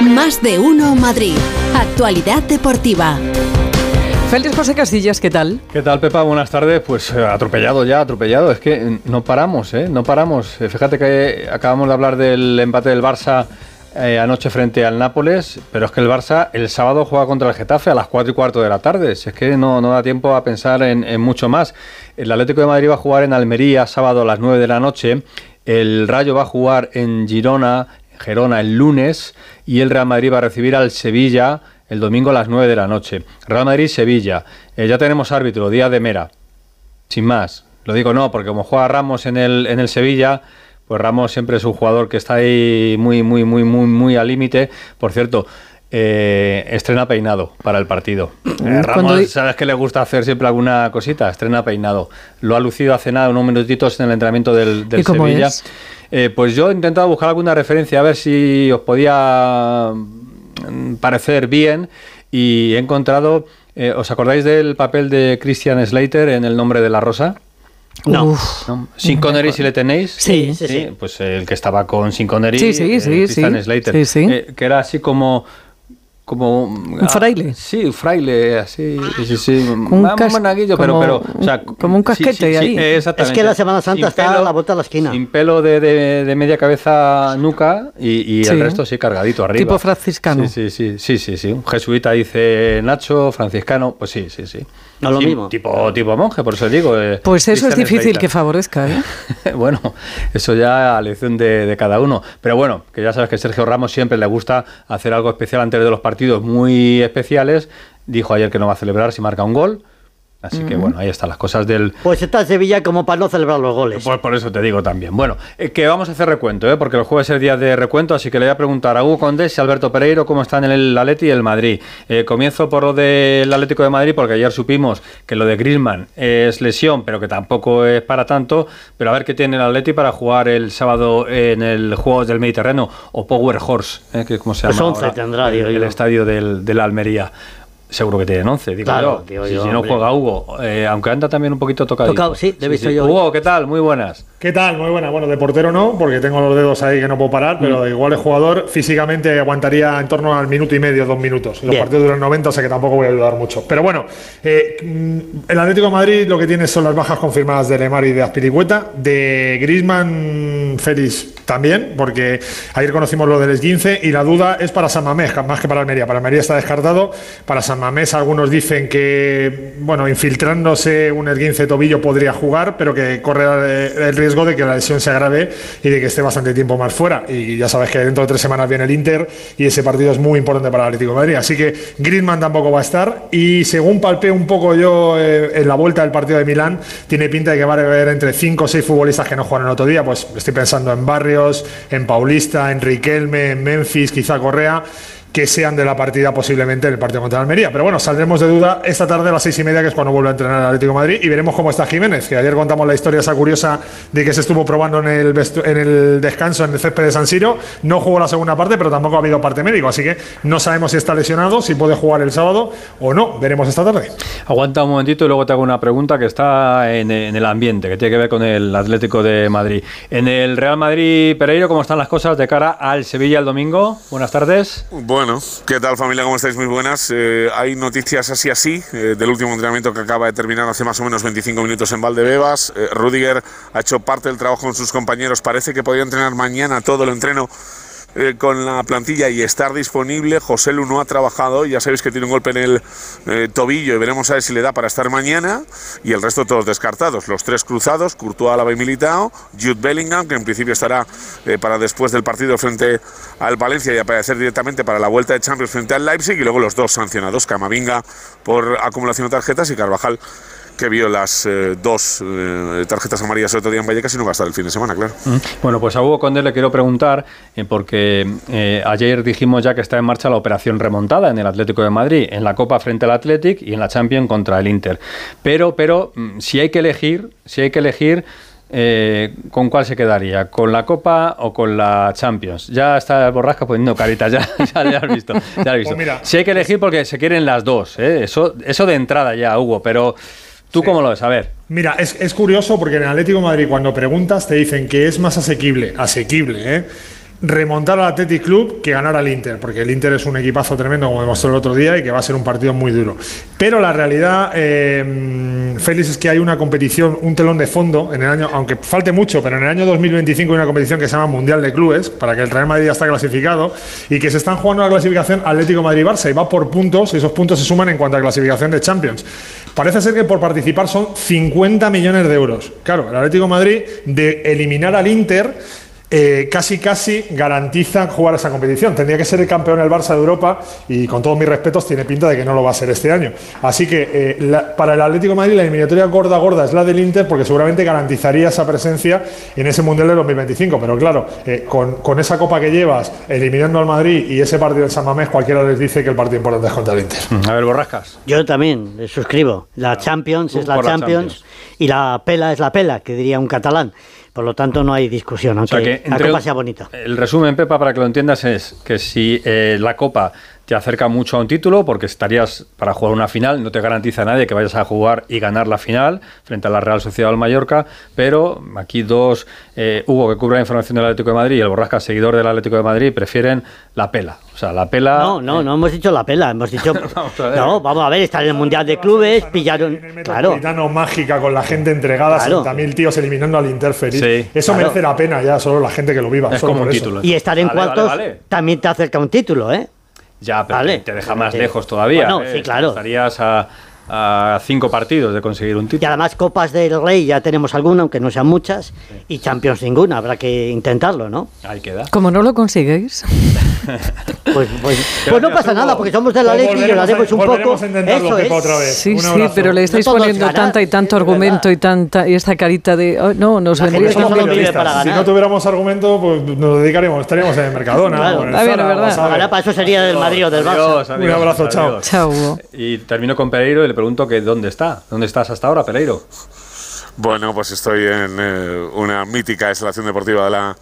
Más de uno Madrid. Actualidad deportiva. Félix José Castillas, ¿qué tal? ¿Qué tal, Pepa? Buenas tardes. Pues eh, atropellado ya, atropellado. Es que no paramos, ¿eh? No paramos. Eh, Fíjate que acabamos de hablar del empate del Barça eh, anoche frente al Nápoles, pero es que el Barça el sábado juega contra el Getafe a las 4 y cuarto de la tarde. Si es que no, no da tiempo a pensar en, en mucho más. El Atlético de Madrid va a jugar en Almería sábado a las 9 de la noche. El Rayo va a jugar en Girona, Gerona el lunes. Y el Real Madrid va a recibir al Sevilla el domingo a las 9 de la noche. Real Madrid-Sevilla. Eh, ya tenemos árbitro, día de Mera. Sin más. Lo digo no, porque como juega Ramos en el, en el Sevilla, pues Ramos siempre es un jugador que está ahí muy, muy, muy, muy, muy al límite. Por cierto, eh, estrena peinado para el partido. Eh, Ramos, di- ¿sabes que le gusta hacer siempre alguna cosita? Estrena peinado. Lo ha lucido hace nada, unos minutitos en el entrenamiento del, del ¿Y cómo Sevilla. es? Eh, pues yo he intentado buscar alguna referencia a ver si os podía mm, parecer bien y he encontrado, eh, ¿os acordáis del papel de Christian Slater en El nombre de la rosa? No. Uf. ¿No? Sin Connery si le tenéis. Sí. Sí, sí. Pues el que estaba con Sin Connery. Sí, sí, eh, sí, Christian sí. Slater. Sí, sí. Eh, que era así como. Como, un fraile? Sí, un fraile, así. Sí, sí. Un cas- monaguillo, pero, como- pero. O sea, como un sí, casquete sí, sí, ahí. exactamente. Es que la Semana Santa Sin está a la vuelta de la esquina. Sin pelo de, de- de media cabeza nuca y, y Sí. el resto sí cargadito arriba. Tipo franciscano. Sí, sí, sí, sí, sí, sí. Un jesuita dice Nacho, franciscano, pues sí, sí, sí. No, lo Sí, mismo. Tipo, tipo monje, por eso digo. eh, Pues eso es difícil que favorezca, ¿eh? bueno, eso ya a lección de, de cada uno. Pero bueno, que ya sabes que Sergio Ramos siempre le gusta hacer algo especial antes de los partidos muy especiales. Dijo ayer que no va a celebrar si marca un gol. Así que bueno, ahí están las cosas del, Pues está Sevilla como para no celebrar los goles. pues por eso te digo también. Bueno, eh, que vamos a hacer recuento, ¿eh? porque el jueves es el día de recuento, así que le voy a preguntar a Hugo Condés y Alberto Pereiro cómo están en el Atleti y el Madrid. Eh, comienzo por lo del Atlético de Madrid, porque ayer supimos que lo de Griezmann es lesión, pero que tampoco es para tanto. Pero a ver qué tiene el Atleti para jugar el sábado en el Juegos del Mediterráneo o Power Horse, ¿eh? que es como se Pues llama 11 ahora, tendrá, el, digo el yo. estadio del, del Almería. Seguro que tienen 11, digo Claro, yo. digo Si- yo, si no hombre. juega Hugo, eh, aunque anda también un poquito tocado. Tocado, sí, le he visto yo. Hugo, ¿qué tal? Muy buenas. ¿Qué tal? Muy buena. Bueno, de portero no, porque tengo los dedos ahí que no puedo parar, Mm. pero igual el jugador físicamente aguantaría en torno al minuto y medio, dos minutos. Los Bien. partidos duran 90, o sea que tampoco voy a ayudar mucho. Pero bueno, eh, mm, el Atlético de Madrid lo que tiene son las bajas confirmadas de Lemar y de Aspiricueta. De Grisman, Félix también, porque ayer conocimos lo del esguince y la duda es para San Mamés, más que para Almería. Para Almería está descartado. Para San Mamés algunos dicen que, bueno, infiltrándose un esguince de tobillo podría jugar, pero que corre el riesgo de que la lesión se agrave y de que esté bastante tiempo más fuera. Y ya sabes que dentro de tres semanas viene el Inter y ese partido es muy importante para el Atlético de Madrid. Así que Griezmann tampoco va a estar. Y según palpé un poco yo eh, en la vuelta del partido de Milán, tiene pinta de que va a haber entre cinco o seis futbolistas que no jugaron el otro día. Pues estoy pensando en Barrios, en Paulista, en Riquelme, en Memphis, quizá Correa que sean de la partida posiblemente en el partido contra Almería. Pero bueno, saldremos de duda esta tarde a las seis y media, que es cuando vuelve a entrenar el Atlético de Madrid, y veremos cómo está Jiménez, que ayer contamos la historia esa curiosa de que se estuvo probando en el, en el descanso en el césped de San Siro. No jugó la segunda parte, pero tampoco ha habido parte médico, así que no sabemos si está lesionado, si puede jugar el sábado o no. Veremos esta tarde. Aguanta un momentito y luego te hago una pregunta que está en, en el ambiente, que tiene que ver con el Atlético de Madrid. En el Real Madrid Pereiro, ¿cómo están las cosas de cara al Sevilla el domingo? Buenas tardes. Bueno, ¿qué tal familia? ¿Cómo estáis? Muy buenas. Eh, hay noticias así así eh, del último entrenamiento que acaba de terminar hace más o menos 25 minutos en Valdebebas. Eh, Rudiger ha hecho parte del trabajo con sus compañeros. Parece que podría entrenar mañana todo el entreno eh, con la plantilla y estar disponible. José Lu no ha trabajado, ya sabéis que tiene un golpe en el eh, tobillo y veremos a ver si le da para estar mañana. Y el resto todos descartados. Los tres cruzados, Courtois, Alaba y Militao, Jude Bellingham, que en principio estará eh, para después del partido frente al Valencia y aparecer directamente para la vuelta de Champions frente al Leipzig. Y luego los dos sancionados, Camavinga por acumulación de tarjetas y Carvajal que vio las eh, dos eh, tarjetas amarillas el otro día en Vallecas y no va a estar el fin de semana, claro. Bueno, pues a Hugo Condé le quiero preguntar, eh, porque eh, ayer dijimos ya que está en marcha la operación remontada en el Atlético de Madrid, en la Copa frente al Athletic y en la Champions contra el Inter. Pero, pero, mm, si hay que elegir, si hay que elegir, eh, ¿con cuál se quedaría? ¿Con la Copa o con la Champions? Ya está Borrasca poniendo caritas, ya, ya, ya has visto. Ya lo has visto. Pues mira. si hay que elegir porque se quieren las dos, ¿eh? eso, eso de entrada ya, Hugo, pero ¿tú cómo lo ves? A ver. Mira, es, es curioso porque en Atlético de Madrid cuando preguntas te dicen que es más asequible, asequible, ¿eh? Remontar al Athletic Club que ganar al Inter, porque el Inter es un equipazo tremendo, como demostró el otro día, y que va a ser un partido muy duro. Pero la realidad, eh, Félix, es que hay una competición, un telón de fondo en el año, aunque falte mucho, pero en el año 2025 hay una competición que se llama Mundial de Clubes, para que el Real Madrid ya está clasificado, y que se están jugando la clasificación Atlético Madrid-Barça, y va por puntos, y esos puntos se suman en cuanto a clasificación de Champions. Parece ser que por participar son 50 millones de euros. Claro, el Atlético Madrid de eliminar al Inter eh, casi casi garantizan jugar esa competición. Tendría que ser el campeón el Barça de Europa y con todos mis respetos tiene pinta de que no lo va a ser este año. Así que eh, la- para el Atlético de Madrid la eliminatoria gorda gorda es la del Inter porque seguramente garantizaría esa presencia en ese Mundial de 2025. Pero claro, eh, con, con esa copa que llevas, eliminando al Madrid y ese partido del San Mamés, cualquiera les dice que el partido importante es contra el Inter. A ver, borrascas. Yo también suscribo. La Champions es la por la Champions, Champions. y la pela es la pela, que diría un catalán. Por lo tanto, no hay discusión, O aunque sea que la copa sea bonita. El resumen, Pepa, para que lo entiendas, es que si eh, la Copa te acerca mucho a un título, porque estarías para jugar una final, no te garantiza nadie que vayas a jugar y ganar la final frente a la Real Sociedad del Mallorca, pero aquí dos, eh, Hugo, que cubre la información del Atlético de Madrid, y el Borrasca, seguidor del Atlético de Madrid, prefieren la pela. O sea, la pela... No, no, no hemos dicho la pela, hemos dicho. Vamos a ver. no, vamos a ver, están en el Mundial de Clubes, pillaron. El Claro. Mágica con la gente entregada, Claro. 60.000 tíos eliminando al Inter feliz. Sí, eso claro. merece la pena ya, solo la gente que lo viva. Es solo como un por eso. título. Y estar en Vale, vale, cuartos vale. también te acerca un título, ¿eh? Ya, pero Vale. te deja más lejos todavía. Bueno, ¿eh? sí, claro. Estarías a, a cinco partidos de conseguir un Y título. además, Copas del Rey ya tenemos alguna, aunque no sean muchas, y Champions ninguna, habrá que intentarlo, ¿no? Ahí queda. Como no lo consiguéis. Pues, pues, pues no pasa nada, porque somos de la Pues ley y lo haremos un poco. a Eso es. otra vez. Sí, Un sí, pero le estáis No poniendo ganan, tanta y tanto argumento verdad. y tanta y esta carita de "Oh, no, nos La gente vendría Somos solo tan bien". vive periodistas. para Si ganar. no tuviéramos argumento, pues nos dedicaríamos, estaríamos en el Mercadona. Claro. en el Ah, Zara, verdad. para eso sería del Madrid o del Barça. Adiós, Un abrazo, chao. adiós. Chao. Y termino con Pereiro y le pregunto que dónde está. ¿Dónde estás hasta ahora, Pereiro? Bueno, pues estoy en eh, una mítica instalación deportiva de la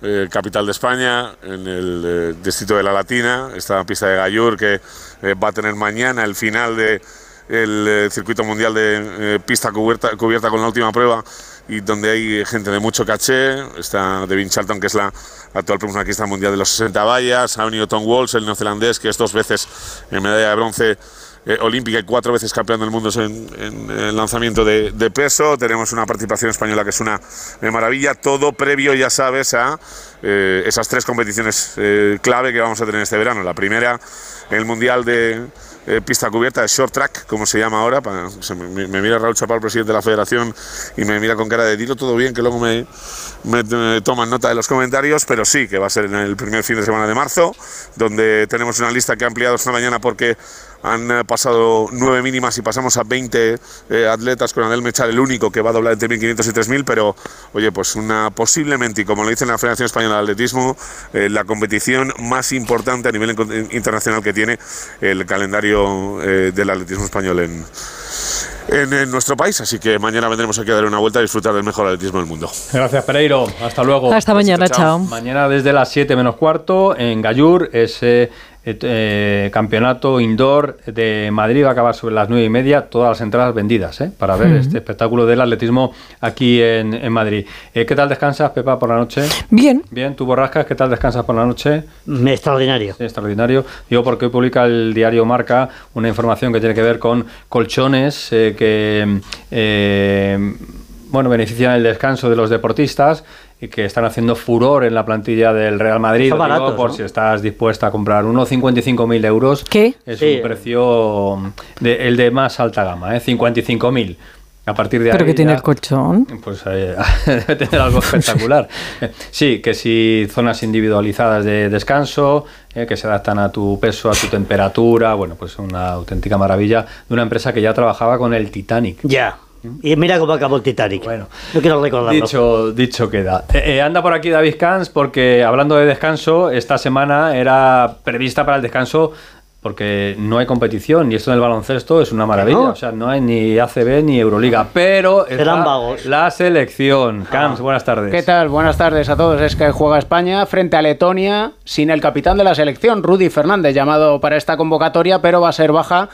eh, capital de España, en el eh, distrito de La Latina, esta pista de Gallur que eh, va a tener mañana el final de el eh, circuito mundial de eh, pista cubierta, cubierta con la última prueba y donde hay gente de mucho caché. Está Devin Charlton, que es la actual profesionalista mundial de los 60 vallas. Ha venido Tom Walsh, el neozelandés, que es dos veces en medalla de bronce eh, olímpica y cuatro veces campeón del mundo en, en el lanzamiento de, peso. Tenemos una participación española que es una maravilla. Todo previo, ya sabes, a eh, esas tres competiciones eh, clave que vamos a tener este verano. La primera, el Mundial de Pista Cubierta, de Short Track, como se llama ahora. Me, mira Raúl Chapal, presidente de la federación, y me mira con cara de dilo todo bien, que luego me, me, me toman nota de los comentarios, pero sí, que va a ser en el primer fin de semana de marzo, donde tenemos una lista que ha ampliado esta mañana porque han eh, pasado nueve mínimas y pasamos a 20 eh, atletas con Adel Mechar, el único que va a doblar entre 1.500 y 3.000, pero oye, pues una posiblemente, y como lo dice la Federación Española de Atletismo, eh, la competición más importante a nivel in- internacional que tiene el calendario eh, del atletismo español en, en, en nuestro país. Así que mañana vendremos aquí a dar una vuelta y disfrutar del mejor atletismo del mundo. Gracias, Pereiro. Hasta luego. Hasta mañana, chao. chao. Mañana desde las 7 menos cuarto en Gallur, ese eh, eh, campeonato indoor de Madrid va a acabar sobre las 9 y media, todas las entradas vendidas ¿eh? para ver este espectáculo del atletismo aquí en, en Madrid. Eh, ¿Qué tal descansas, Pepa, por la noche? Bien. Bien, tú borrascas, ¿qué tal descansas por la noche? Extraordinario. Sí, extraordinario. Digo porque hoy publica el diario Marca una información que tiene que ver con colchones eh, que eh, bueno benefician el descanso de los deportistas y que están haciendo furor en la plantilla del Real Madrid. Digo baratos, por ¿no? si estás dispuesta a comprar uno, 55.000 euros. ¿Qué? Es Sí. un precio de, el de más alta gama, ¿eh? 55.000. A partir de Pero ahí que tiene ya- el colchón. pues eh, debe tener algo espectacular. Sí, que si zonas individualizadas de descanso, eh, que se adaptan a tu peso, a tu temperatura, bueno, pues una auténtica maravilla de una empresa que ya trabajaba con el Titanic. Ya. Y mira cómo acabó el Titanic. Bueno. no quiero recordarlo. Dicho, dicho queda. Eh, eh, anda por aquí David Cans porque hablando de descanso, esta semana era prevista para el descanso porque no hay competición y esto en el baloncesto es una maravilla. no? O sea, no hay ni ACB ni Euroliga, pero está Serán vagos. la selección. Cams, buenas tardes. ¿Qué tal? Buenas tardes a todos. Es que juega España frente a Letonia sin el capitán de la selección, Rudy Fernández, llamado para esta convocatoria, pero va a ser baja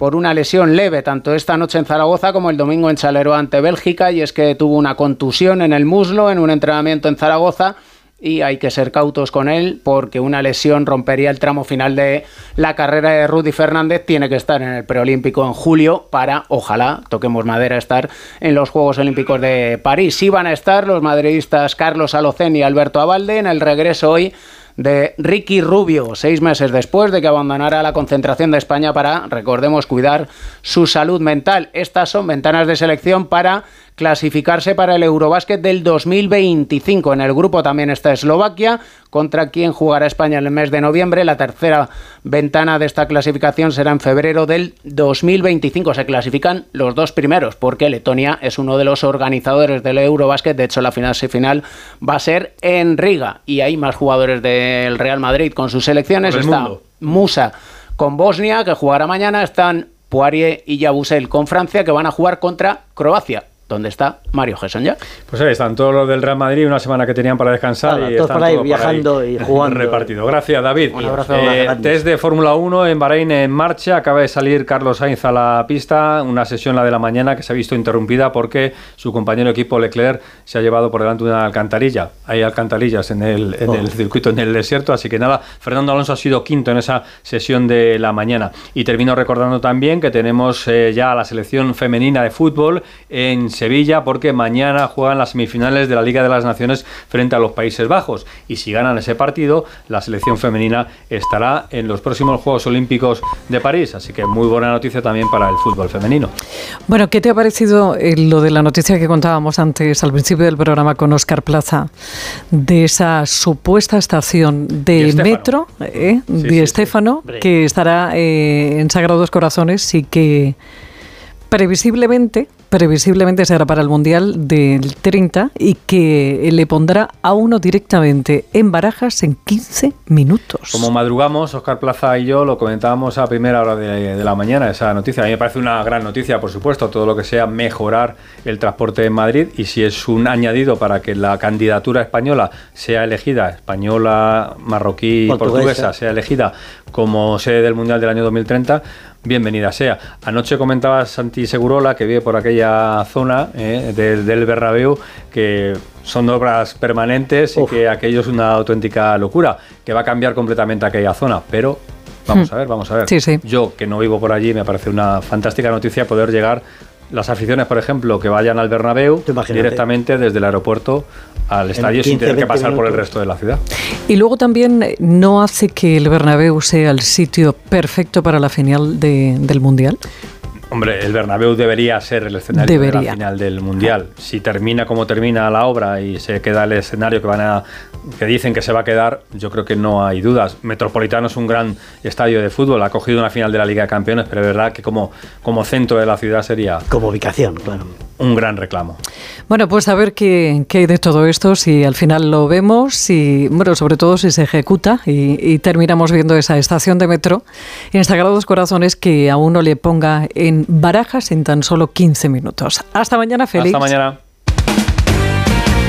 por una lesión leve, tanto esta noche en Zaragoza como el domingo en Chaleró ante Bélgica, y es que tuvo una contusión en el muslo en un entrenamiento en Zaragoza y hay que ser cautos con él porque una lesión rompería el tramo final de la carrera de Rudy Fernández. Tiene que estar en el preolímpico en julio para, ojalá, toquemos madera, estar en los Juegos Olímpicos de París. Sí van a estar los madridistas Carlos Alocen y Alberto Abalde en el regreso hoy de Ricky Rubio, seis meses después de que abandonara la concentración de España para, recordemos, cuidar su salud mental. Estas son ventanas de selección para clasificarse para el Eurobásquet del 2025. En el grupo también está Eslovaquia, contra quien jugará España en el mes de noviembre. La tercera ventana de esta clasificación será en febrero del 2025. Se clasifican los dos primeros, porque Letonia es uno de los organizadores del Eurobásquet. De hecho, la final final va a ser en Riga. Y hay más jugadores del Real Madrid con sus selecciones. Está Musa con Bosnia, que jugará mañana. Están Poirier y Yabusel con Francia, que van a jugar contra Croacia. ¿Dónde está Mario Gesson ya? Pues ahí están todos los del Real Madrid, una semana que tenían para descansar y todos están por ahí viajando y jugando. repartido. Gracias, David. Un abrazo Eh, test de Fórmula 1 en Bahrein en marcha. Acaba de salir Carlos Sainz a la pista, una sesión la de la mañana que se ha visto interrumpida porque su compañero equipo Leclerc se ha llevado por delante una alcantarilla. Hay alcantarillas en el, en el circuito, en el desierto, así que nada, Fernando Alonso ha sido quinto en esa sesión de la mañana. Y termino recordando también que tenemos eh, ya a la selección femenina de fútbol en Sevilla porque mañana juegan las semifinales de la Liga de las Naciones frente a los Países Bajos. Y si ganan ese partido, la selección femenina estará en los próximos Juegos Olímpicos de París. Así que muy buena noticia también para el fútbol femenino. Bueno, ¿qué te ha parecido eh, lo de la noticia que contábamos antes al principio del programa con Oscar Plaza de esa supuesta estación de Di metro eh, Sí, Di sí, sí. Stéfano Hombre. que estará eh, en Sagrados Corazones y que previsiblemente previsiblemente será para el Mundial del 30 y que le pondrá a uno directamente en barajas en 15 minutos. Como madrugamos, Oscar Plaza y yo lo comentábamos a primera hora de, de la mañana, esa noticia. A mí me parece una gran noticia, por supuesto, todo lo que sea mejorar el transporte en Madrid y si es un añadido para que la candidatura española sea elegida, española, marroquí y Portuguesa. portuguesa, sea elegida como sede del Mundial del año 2030, bienvenida sea. Anoche comentaba Santi Segurola, que vive por aquella zona eh, del, del Bernabéu, que son obras permanentes y que aquello es una auténtica locura, que va a cambiar completamente aquella zona, pero vamos a ver, vamos a ver. Hmm. Sí, sí. Yo, que no vivo por allí, me parece una fantástica noticia poder llegar las aficiones, por ejemplo, que vayan al Bernabéu directamente desde el aeropuerto al estadio sin 15, tener que 20 pasar por el resto de la ciudad. Y luego también eh, no hace que el Bernabéu sea el sitio perfecto para la final de- del Mundial. Hombre, el Bernabéu debería ser el escenario de Debería. la final del Mundial. Si termina como termina la obra y se queda el escenario que van a que dicen que se va a quedar, yo creo que no hay dudas. Metropolitano es un gran estadio de fútbol, ha cogido una final de la Liga de Campeones, pero es verdad que como, como centro de la ciudad sería Como ubicación, claro. un gran reclamo. Bueno, pues a ver qué, qué hay de todo esto, si al final lo vemos, y bueno, sobre todo si se ejecuta y, y terminamos viendo esa estación de metro en Sagrados Corazones que a uno le ponga en barajas en tan solo 15 minutos. Hasta mañana, Félix. Hasta mañana.